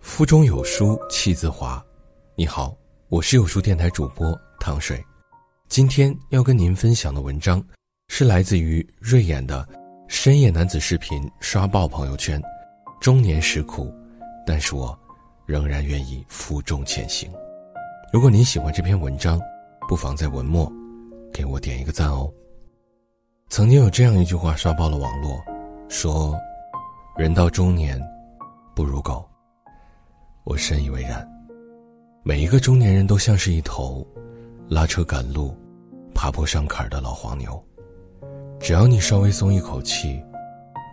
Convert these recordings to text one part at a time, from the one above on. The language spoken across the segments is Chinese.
腹中有书气自华。你好，我是有书电台主播糖水。今天要跟您分享的文章，是来自于瑞眼的深夜男子视频刷爆朋友圈。中年时苦，但是我仍然愿意负重前行。如果您喜欢这篇文章，不妨在文末给我点一个赞哦。曾经有这样一句话刷爆了网络，说：“人到中年，不如狗。”我深以为然。每一个中年人都像是一头拉车赶路、爬坡上坎的老黄牛，只要你稍微松一口气，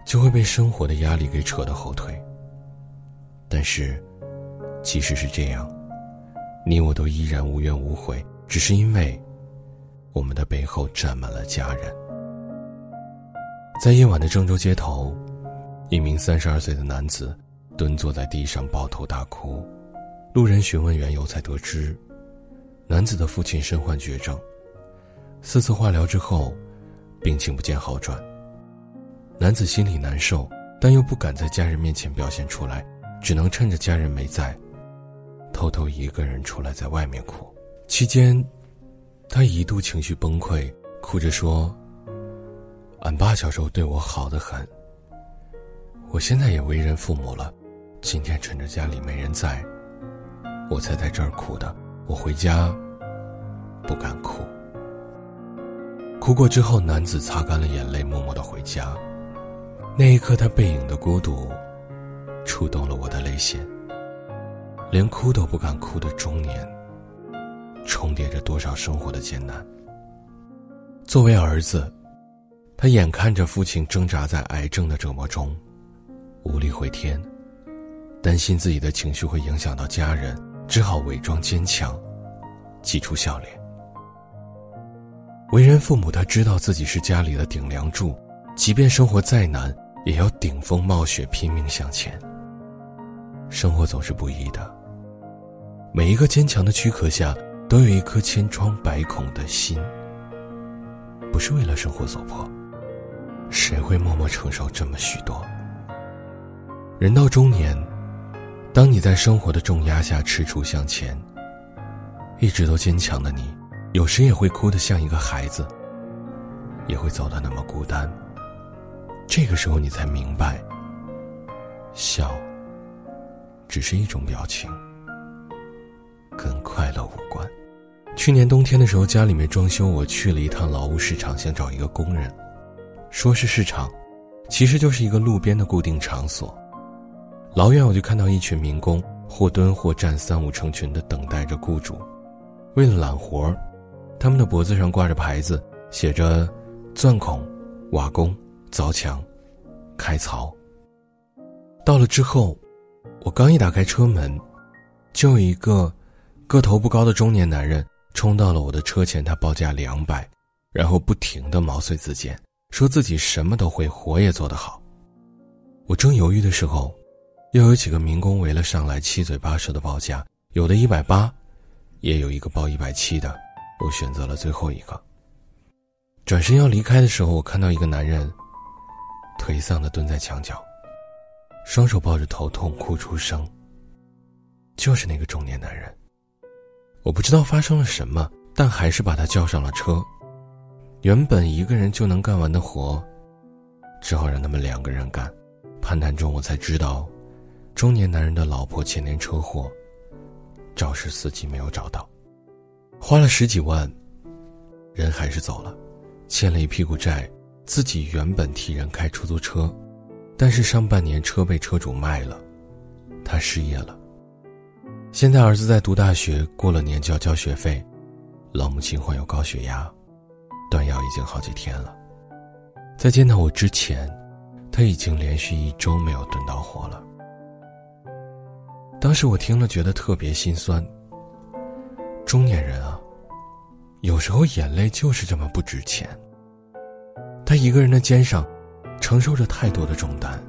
就会被生活的压力给扯到后腿。但是，即使是这样，你我都依然无怨无悔，只是因为我们的背后站满了家人。在夜晚的郑州街头，一名三十二岁的男子。蹲坐在地上抱头大哭，路人询问缘由，才得知，男子的父亲身患绝症，四次化疗之后，病情不见好转。男子心里难受，但又不敢在家人面前表现出来，只能趁着家人没在，偷偷一个人出来在外面哭。期间，他一度情绪崩溃，哭着说：“俺爸小时候对我好的很，我现在也为人父母了。”今天趁着家里没人在，我才在这儿哭的。我回家不敢哭。哭过之后，男子擦干了眼泪，默默的回家。那一刻，他背影的孤独，触动了我的泪腺。连哭都不敢哭的中年，重叠着多少生活的艰难。作为儿子，他眼看着父亲挣扎在癌症的折磨中，无力回天。担心自己的情绪会影响到家人，只好伪装坚强，挤出笑脸。为人父母，他知道自己是家里的顶梁柱，即便生活再难，也要顶风冒雪拼命向前。生活总是不易的，每一个坚强的躯壳下，都有一颗千疮百孔的心。不是为了生活所迫，谁会默默承受这么许多？人到中年。当你在生活的重压下踟蹰向前，一直都坚强的你，有时也会哭得像一个孩子，也会走得那么孤单。这个时候，你才明白，笑只是一种表情，跟快乐无关。去年冬天的时候，家里面装修，我去了一趟劳务市场，想找一个工人，说是市场，其实就是一个路边的固定场所。老远我就看到一群民工或蹲或站三五成群的等待着雇主，为了揽活儿，他们的脖子上挂着牌子，写着“钻孔、瓦工、凿墙、开槽”。到了之后，我刚一打开车门，就有一个个头不高的中年男人冲到了我的车前，他报价两百，然后不停的毛遂自荐，说自己什么都会，活也做得好。我正犹豫的时候。又有几个民工围了上来，七嘴八舌的报价，有的一百八，也有一个报一百七的。我选择了最后一个。转身要离开的时候，我看到一个男人颓丧的蹲在墙角，双手抱着头痛哭出声。就是那个中年男人。我不知道发生了什么，但还是把他叫上了车。原本一个人就能干完的活，只好让他们两个人干。攀谈中，我才知道。中年男人的老婆前年车祸，肇事司机没有找到，花了十几万，人还是走了，欠了一屁股债。自己原本替人开出租车，但是上半年车被车主卖了，他失业了。现在儿子在读大学，过了年就要交学费，老母亲患有高血压，断药已经好几天了。在见到我之前，他已经连续一周没有蹲到活了。当时我听了，觉得特别心酸。中年人啊，有时候眼泪就是这么不值钱。他一个人的肩上，承受着太多的重担，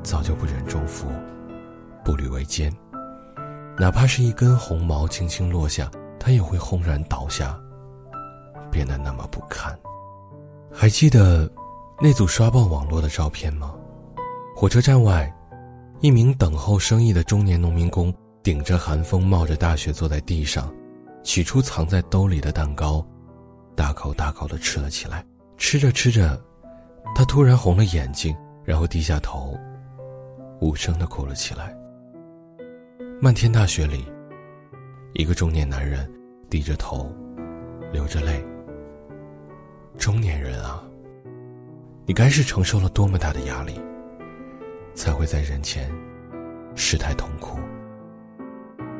早就不忍重负，步履维艰。哪怕是一根红毛轻轻落下，他也会轰然倒下，变得那么不堪。还记得那组刷爆网络的照片吗？火车站外，一名等候生意的中年农民工顶着寒风，冒着大雪坐在地上，取出藏在兜里的蛋糕，大口大口的吃了起来。吃着吃着，他突然红了眼睛，然后低下头，无声的哭了起来。漫天大雪里，一个中年男人低着头，流着泪。中年人啊，你该是承受了多么大的压力，才会在人前失态痛哭？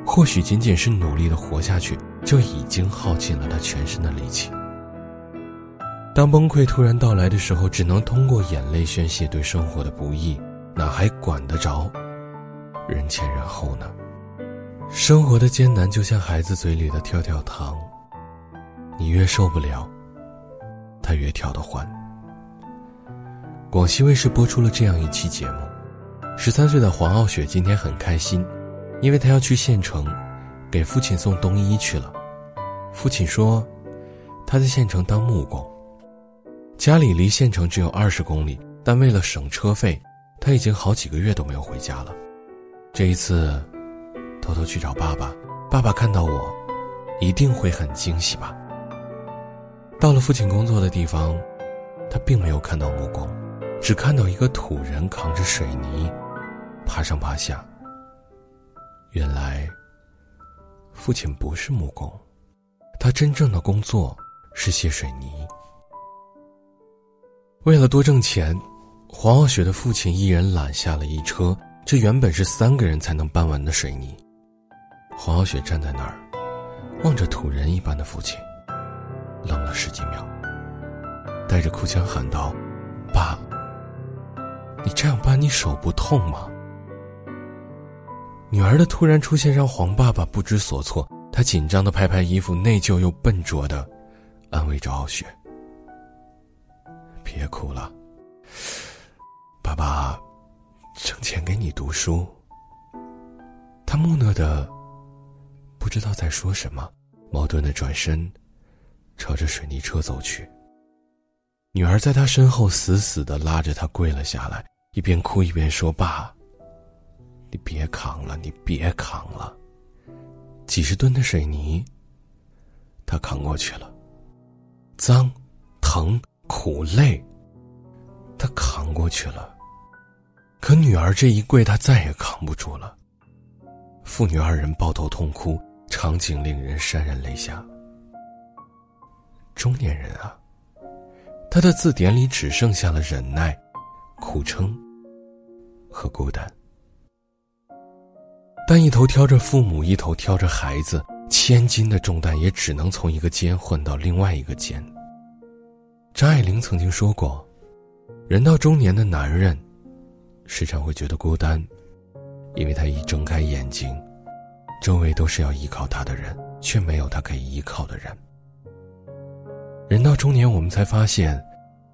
或许仅仅是努力的活下去，就已经耗尽了他全身的力气。当崩溃突然到来的时候，只能通过眼泪宣泄对生活的不易，哪还管得着人前人后呢？生活的艰难就像孩子嘴里的跳跳糖，你越受不了，他越跳得欢。广西卫视播出了这样一期节目，十三岁的黄傲雪今天很开心，因为她要去县城，给父亲送冬衣去了。父亲说，他在县城当木工，家里离县城只有二十公里，但为了省车费，他已经好几个月都没有回家了。这一次。偷偷去找爸爸，爸爸看到我，一定会很惊喜吧。到了父亲工作的地方，他并没有看到木工，只看到一个土人扛着水泥，爬上爬下。原来，父亲不是木工，他真正的工作是卸水泥。为了多挣钱，黄傲雪的父亲一人揽下了一车，这原本是三个人才能搬完的水泥。黄傲雪站在那儿，望着土人一般的父亲，愣了十几秒，带着哭腔喊道：“爸，你这样搬，你手不痛吗？”女儿的突然出现让黄爸爸不知所措，他紧张的拍拍衣服，内疚又笨拙的安慰着傲雪：“别哭了，爸爸挣钱给你读书。”他木讷的。不知道在说什么，矛盾的转身，朝着水泥车走去。女儿在他身后死死的拉着他跪了下来，一边哭一边说：“爸，你别扛了，你别扛了。”几十吨的水泥，他扛过去了，脏、疼、苦、累，他扛过去了。可女儿这一跪，他再也扛不住了。父女二人抱头痛哭。场景令人潸然泪下。中年人啊，他的字典里只剩下了忍耐、苦撑和孤单。但一头挑着父母，一头挑着孩子，千斤的重担也只能从一个肩换到另外一个肩。张爱玲曾经说过：“人到中年的男人，时常会觉得孤单，因为他一睁开眼睛。”周围都是要依靠他的人，却没有他可以依靠的人。人到中年，我们才发现，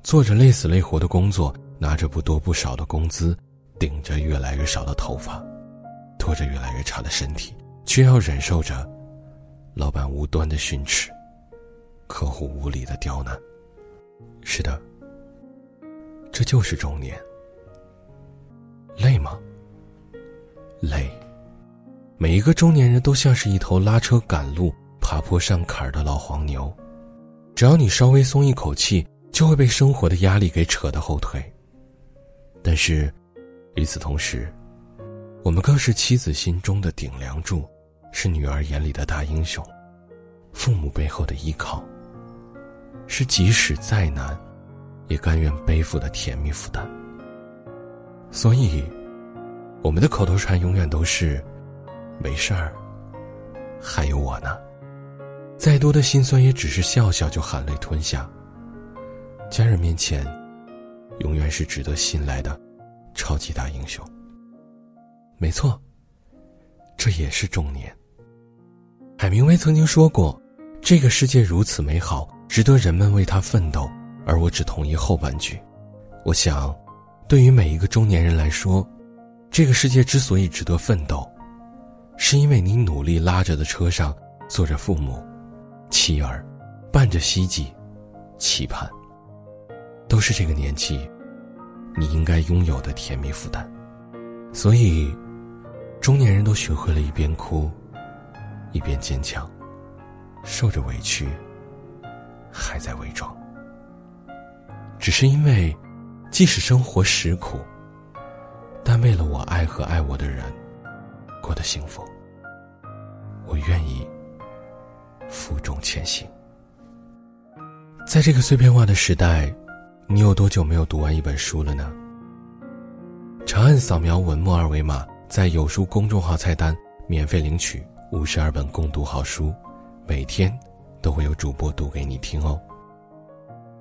做着累死累活的工作，拿着不多不少的工资，顶着越来越少的头发，拖着越来越差的身体，却要忍受着老板无端的训斥，客户无理的刁难。是的，这就是中年。累吗？累。每一个中年人都像是一头拉车赶路、爬坡上坎儿的老黄牛，只要你稍微松一口气，就会被生活的压力给扯得后退。但是，与此同时，我们更是妻子心中的顶梁柱，是女儿眼里的大英雄，父母背后的依靠，是即使再难，也甘愿背负的甜蜜负担。所以，我们的口头禅永远都是。没事儿，还有我呢。再多的心酸，也只是笑笑就含泪吞下。家人面前，永远是值得信赖的超级大英雄。没错，这也是中年。海明威曾经说过：“这个世界如此美好，值得人们为他奋斗。”而我只同意后半句。我想，对于每一个中年人来说，这个世界之所以值得奋斗。是因为你努力拉着的车上坐着父母、妻儿，伴着希冀、期盼，都是这个年纪你应该拥有的甜蜜负担。所以，中年人都学会了一边哭，一边坚强，受着委屈，还在伪装。只是因为，即使生活实苦，但为了我爱和爱我的人过得幸福，我愿意负重前行。在这个碎片化的时代，你有多久没有读完一本书了呢？长按扫描文末二维码，在有书公众号菜单免费领取五十二本共读好书，每天都会有主播读给你听哦。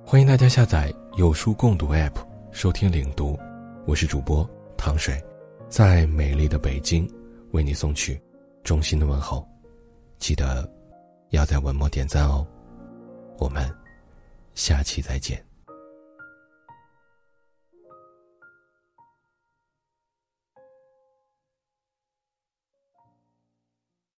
欢迎大家下载有书共读 APP 收听领读，我是主播糖水，在美丽的北京为你送去衷心的问候，记得要在文末点赞哦。我们下期再见。